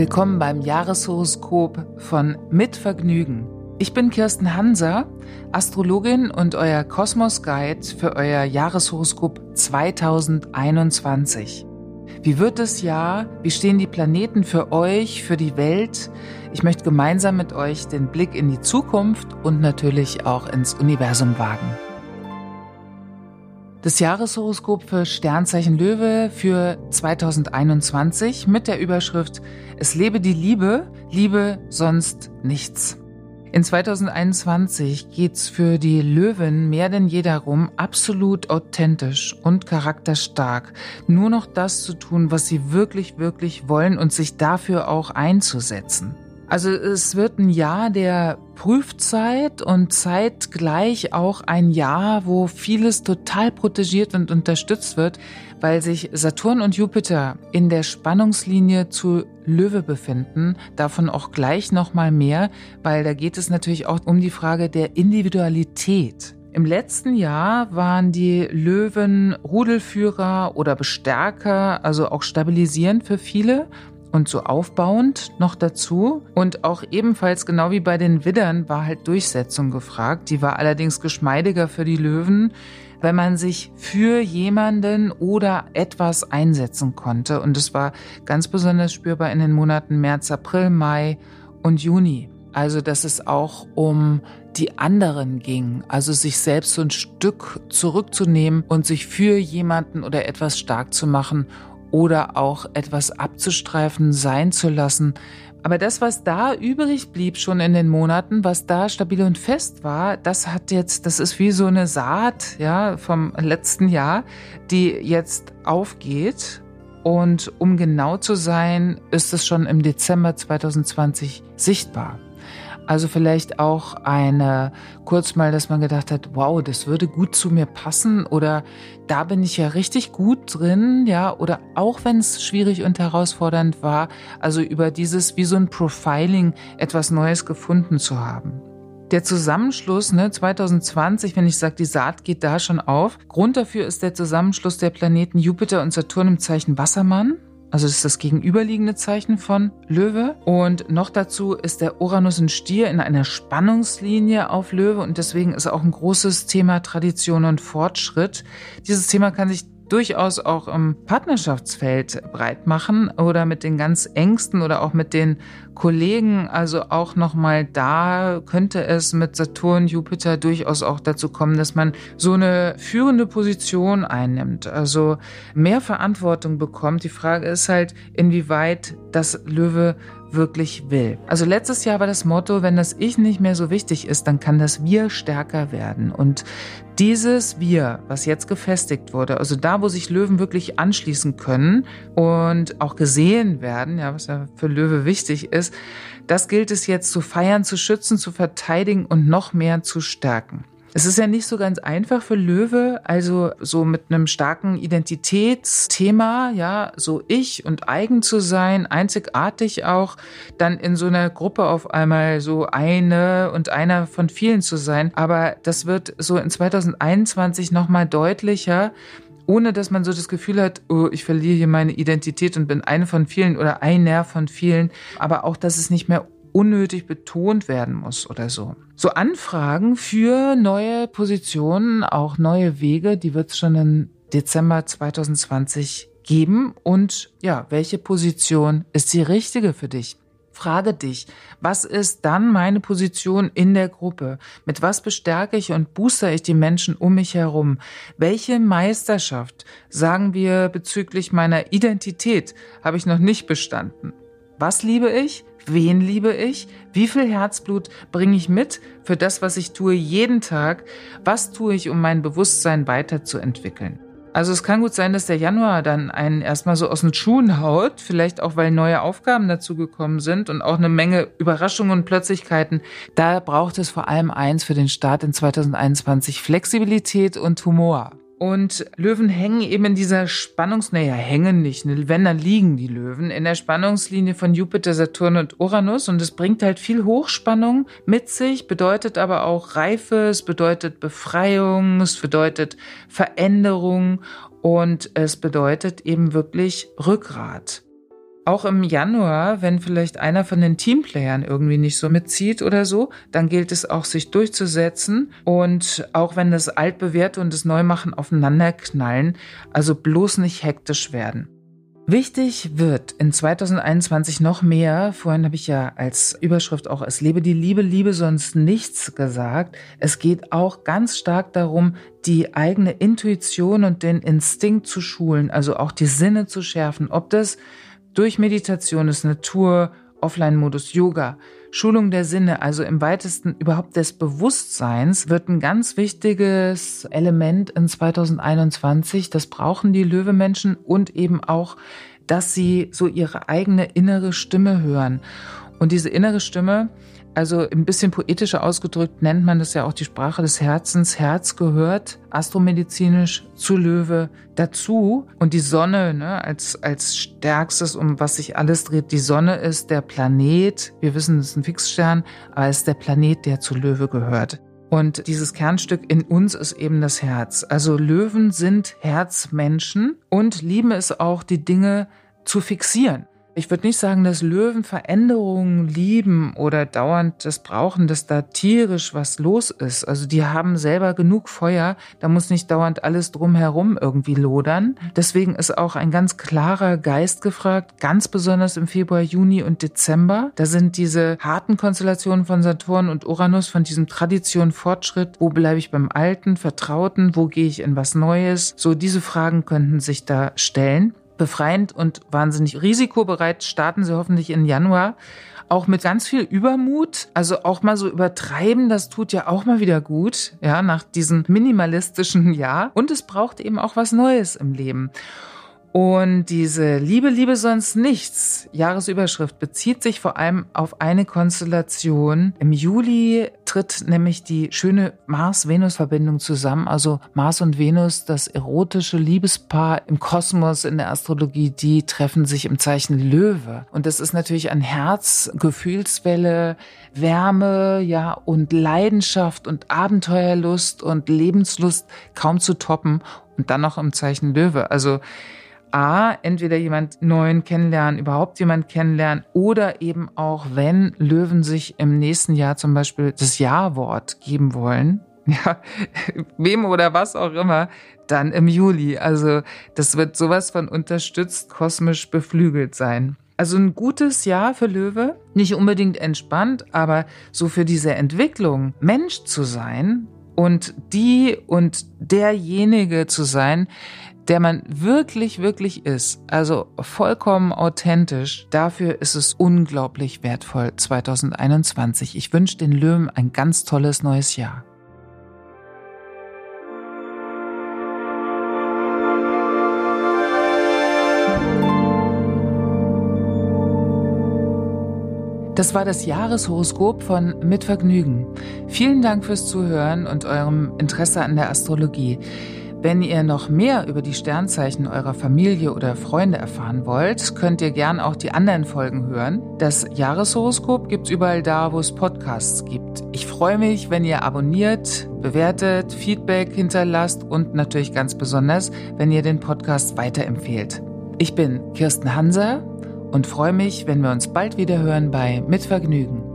Willkommen beim Jahreshoroskop von Mit Vergnügen. Ich bin Kirsten Hanser, Astrologin und euer Kosmos Guide für euer Jahreshoroskop 2021. Wie wird das Jahr? Wie stehen die Planeten für euch, für die Welt? Ich möchte gemeinsam mit euch den Blick in die Zukunft und natürlich auch ins Universum wagen. Das Jahreshoroskop für Sternzeichen Löwe für 2021 mit der Überschrift Es lebe die Liebe, Liebe sonst nichts. In 2021 geht's für die Löwen mehr denn je darum, absolut authentisch und charakterstark nur noch das zu tun, was sie wirklich, wirklich wollen und sich dafür auch einzusetzen. Also es wird ein Jahr der Prüfzeit und zeitgleich auch ein Jahr, wo vieles total protegiert und unterstützt wird, weil sich Saturn und Jupiter in der Spannungslinie zu Löwe befinden. Davon auch gleich nochmal mehr, weil da geht es natürlich auch um die Frage der Individualität. Im letzten Jahr waren die Löwen Rudelführer oder Bestärker, also auch stabilisierend für viele und so aufbauend noch dazu. Und auch ebenfalls genau wie bei den Widdern war halt Durchsetzung gefragt. Die war allerdings geschmeidiger für die Löwen, wenn man sich für jemanden oder etwas einsetzen konnte. Und es war ganz besonders spürbar in den Monaten März, April, Mai und Juni. Also, dass es auch um die anderen ging, also sich selbst so ein Stück zurückzunehmen und sich für jemanden oder etwas stark zu machen oder auch etwas abzustreifen sein zu lassen. Aber das, was da übrig blieb schon in den Monaten, was da stabil und fest war, das hat jetzt, das ist wie so eine Saat, ja, vom letzten Jahr, die jetzt aufgeht. Und um genau zu sein, ist es schon im Dezember 2020 sichtbar. Also vielleicht auch eine, kurz mal, dass man gedacht hat, wow, das würde gut zu mir passen oder da bin ich ja richtig gut drin, ja, oder auch wenn es schwierig und herausfordernd war, also über dieses wie so ein Profiling etwas Neues gefunden zu haben. Der Zusammenschluss ne, 2020, wenn ich sage, die Saat geht da schon auf. Grund dafür ist der Zusammenschluss der Planeten Jupiter und Saturn im Zeichen Wassermann. Also das ist das gegenüberliegende Zeichen von Löwe. Und noch dazu ist der Uranus ein Stier in einer Spannungslinie auf Löwe und deswegen ist auch ein großes Thema Tradition und Fortschritt. Dieses Thema kann sich durchaus auch im Partnerschaftsfeld breit machen oder mit den ganz engsten oder auch mit den Kollegen. Also auch nochmal da könnte es mit Saturn, Jupiter durchaus auch dazu kommen, dass man so eine führende Position einnimmt, also mehr Verantwortung bekommt. Die Frage ist halt, inwieweit das Löwe wirklich will. Also letztes Jahr war das Motto, wenn das Ich nicht mehr so wichtig ist, dann kann das Wir stärker werden. Und dieses Wir, was jetzt gefestigt wurde, also da, wo sich Löwen wirklich anschließen können und auch gesehen werden, ja, was ja für Löwe wichtig ist, das gilt es jetzt zu feiern, zu schützen, zu verteidigen und noch mehr zu stärken. Es ist ja nicht so ganz einfach für Löwe, also so mit einem starken Identitätsthema, ja, so ich und eigen zu sein, einzigartig auch, dann in so einer Gruppe auf einmal so eine und einer von vielen zu sein. Aber das wird so in 2021 nochmal deutlicher, ohne dass man so das Gefühl hat, oh, ich verliere hier meine Identität und bin eine von vielen oder einer von vielen. Aber auch, dass es nicht mehr unnötig betont werden muss oder so. So Anfragen für neue Positionen, auch neue Wege, die wird es schon im Dezember 2020 geben. Und ja, welche Position ist die richtige für dich? Frage dich, was ist dann meine Position in der Gruppe? Mit was bestärke ich und booster ich die Menschen um mich herum? Welche Meisterschaft, sagen wir bezüglich meiner Identität, habe ich noch nicht bestanden? Was liebe ich? Wen liebe ich? Wie viel Herzblut bringe ich mit für das, was ich tue jeden Tag? Was tue ich, um mein Bewusstsein weiterzuentwickeln? Also es kann gut sein, dass der Januar dann einen erstmal so aus den Schuhen haut, vielleicht auch weil neue Aufgaben dazugekommen sind und auch eine Menge Überraschungen und Plötzlichkeiten. Da braucht es vor allem eins für den Start in 2021, Flexibilität und Humor. Und Löwen hängen eben in dieser Spannungs, naja, hängen nicht, ne? wenn dann liegen die Löwen in der Spannungslinie von Jupiter, Saturn und Uranus und es bringt halt viel Hochspannung mit sich, bedeutet aber auch Reife, es bedeutet Befreiung, es bedeutet Veränderung und es bedeutet eben wirklich Rückgrat. Auch im Januar, wenn vielleicht einer von den Teamplayern irgendwie nicht so mitzieht oder so, dann gilt es auch, sich durchzusetzen. Und auch wenn das Altbewährte und das Neumachen aufeinander knallen, also bloß nicht hektisch werden. Wichtig wird in 2021 noch mehr, vorhin habe ich ja als Überschrift auch Es lebe die Liebe, Liebe sonst nichts gesagt. Es geht auch ganz stark darum, die eigene Intuition und den Instinkt zu schulen, also auch die Sinne zu schärfen. Ob das durch Meditation ist, Natur, Offline-Modus, Yoga, Schulung der Sinne, also im weitesten überhaupt des Bewusstseins, wird ein ganz wichtiges Element in 2021. Das brauchen die Löwemenschen und eben auch, dass sie so ihre eigene innere Stimme hören. Und diese innere Stimme, also ein bisschen poetischer ausgedrückt nennt man das ja auch die Sprache des Herzens. Herz gehört astromedizinisch zu Löwe dazu. Und die Sonne ne, als, als stärkstes, um was sich alles dreht. Die Sonne ist der Planet. Wir wissen, es ist ein Fixstern, aber es ist der Planet, der zu Löwe gehört. Und dieses Kernstück in uns ist eben das Herz. Also Löwen sind Herzmenschen und lieben es auch, die Dinge zu fixieren. Ich würde nicht sagen, dass Löwen Veränderungen lieben oder dauernd das brauchen, dass da tierisch was los ist. Also die haben selber genug Feuer, da muss nicht dauernd alles drumherum irgendwie lodern. Deswegen ist auch ein ganz klarer Geist gefragt, ganz besonders im Februar, Juni und Dezember. Da sind diese harten Konstellationen von Saturn und Uranus von diesem Tradition, Fortschritt, wo bleibe ich beim Alten, Vertrauten, wo gehe ich in was Neues. So diese Fragen könnten sich da stellen befreiend und wahnsinnig risikobereit starten sie hoffentlich im Januar. Auch mit ganz viel Übermut, also auch mal so übertreiben, das tut ja auch mal wieder gut, ja, nach diesem minimalistischen Jahr. Und es braucht eben auch was Neues im Leben. Und diese Liebe, Liebe sonst nichts Jahresüberschrift bezieht sich vor allem auf eine Konstellation. Im Juli tritt nämlich die schöne Mars-Venus-Verbindung zusammen. Also Mars und Venus, das erotische Liebespaar im Kosmos, in der Astrologie, die treffen sich im Zeichen Löwe. Und das ist natürlich ein Herz, Gefühlswelle, Wärme, ja, und Leidenschaft und Abenteuerlust und Lebenslust kaum zu toppen. Und dann noch im Zeichen Löwe. Also A, entweder jemand neuen kennenlernen, überhaupt jemand kennenlernen oder eben auch, wenn Löwen sich im nächsten Jahr zum Beispiel das Ja-Wort geben wollen, ja, wem oder was auch immer, dann im Juli. Also das wird sowas von unterstützt, kosmisch beflügelt sein. Also ein gutes Jahr für Löwe, nicht unbedingt entspannt, aber so für diese Entwicklung, Mensch zu sein und die und derjenige zu sein, der man wirklich, wirklich ist, also vollkommen authentisch, dafür ist es unglaublich wertvoll 2021. Ich wünsche den Löwen ein ganz tolles neues Jahr. Das war das Jahreshoroskop von Mit Vergnügen. Vielen Dank fürs Zuhören und eurem Interesse an der Astrologie. Wenn ihr noch mehr über die Sternzeichen eurer Familie oder Freunde erfahren wollt, könnt ihr gern auch die anderen Folgen hören. Das Jahreshoroskop gibt's überall da, wo es Podcasts gibt. Ich freue mich, wenn ihr abonniert, bewertet, Feedback hinterlasst und natürlich ganz besonders, wenn ihr den Podcast weiterempfehlt. Ich bin Kirsten Hanser und freue mich, wenn wir uns bald wieder hören bei Mit Vergnügen.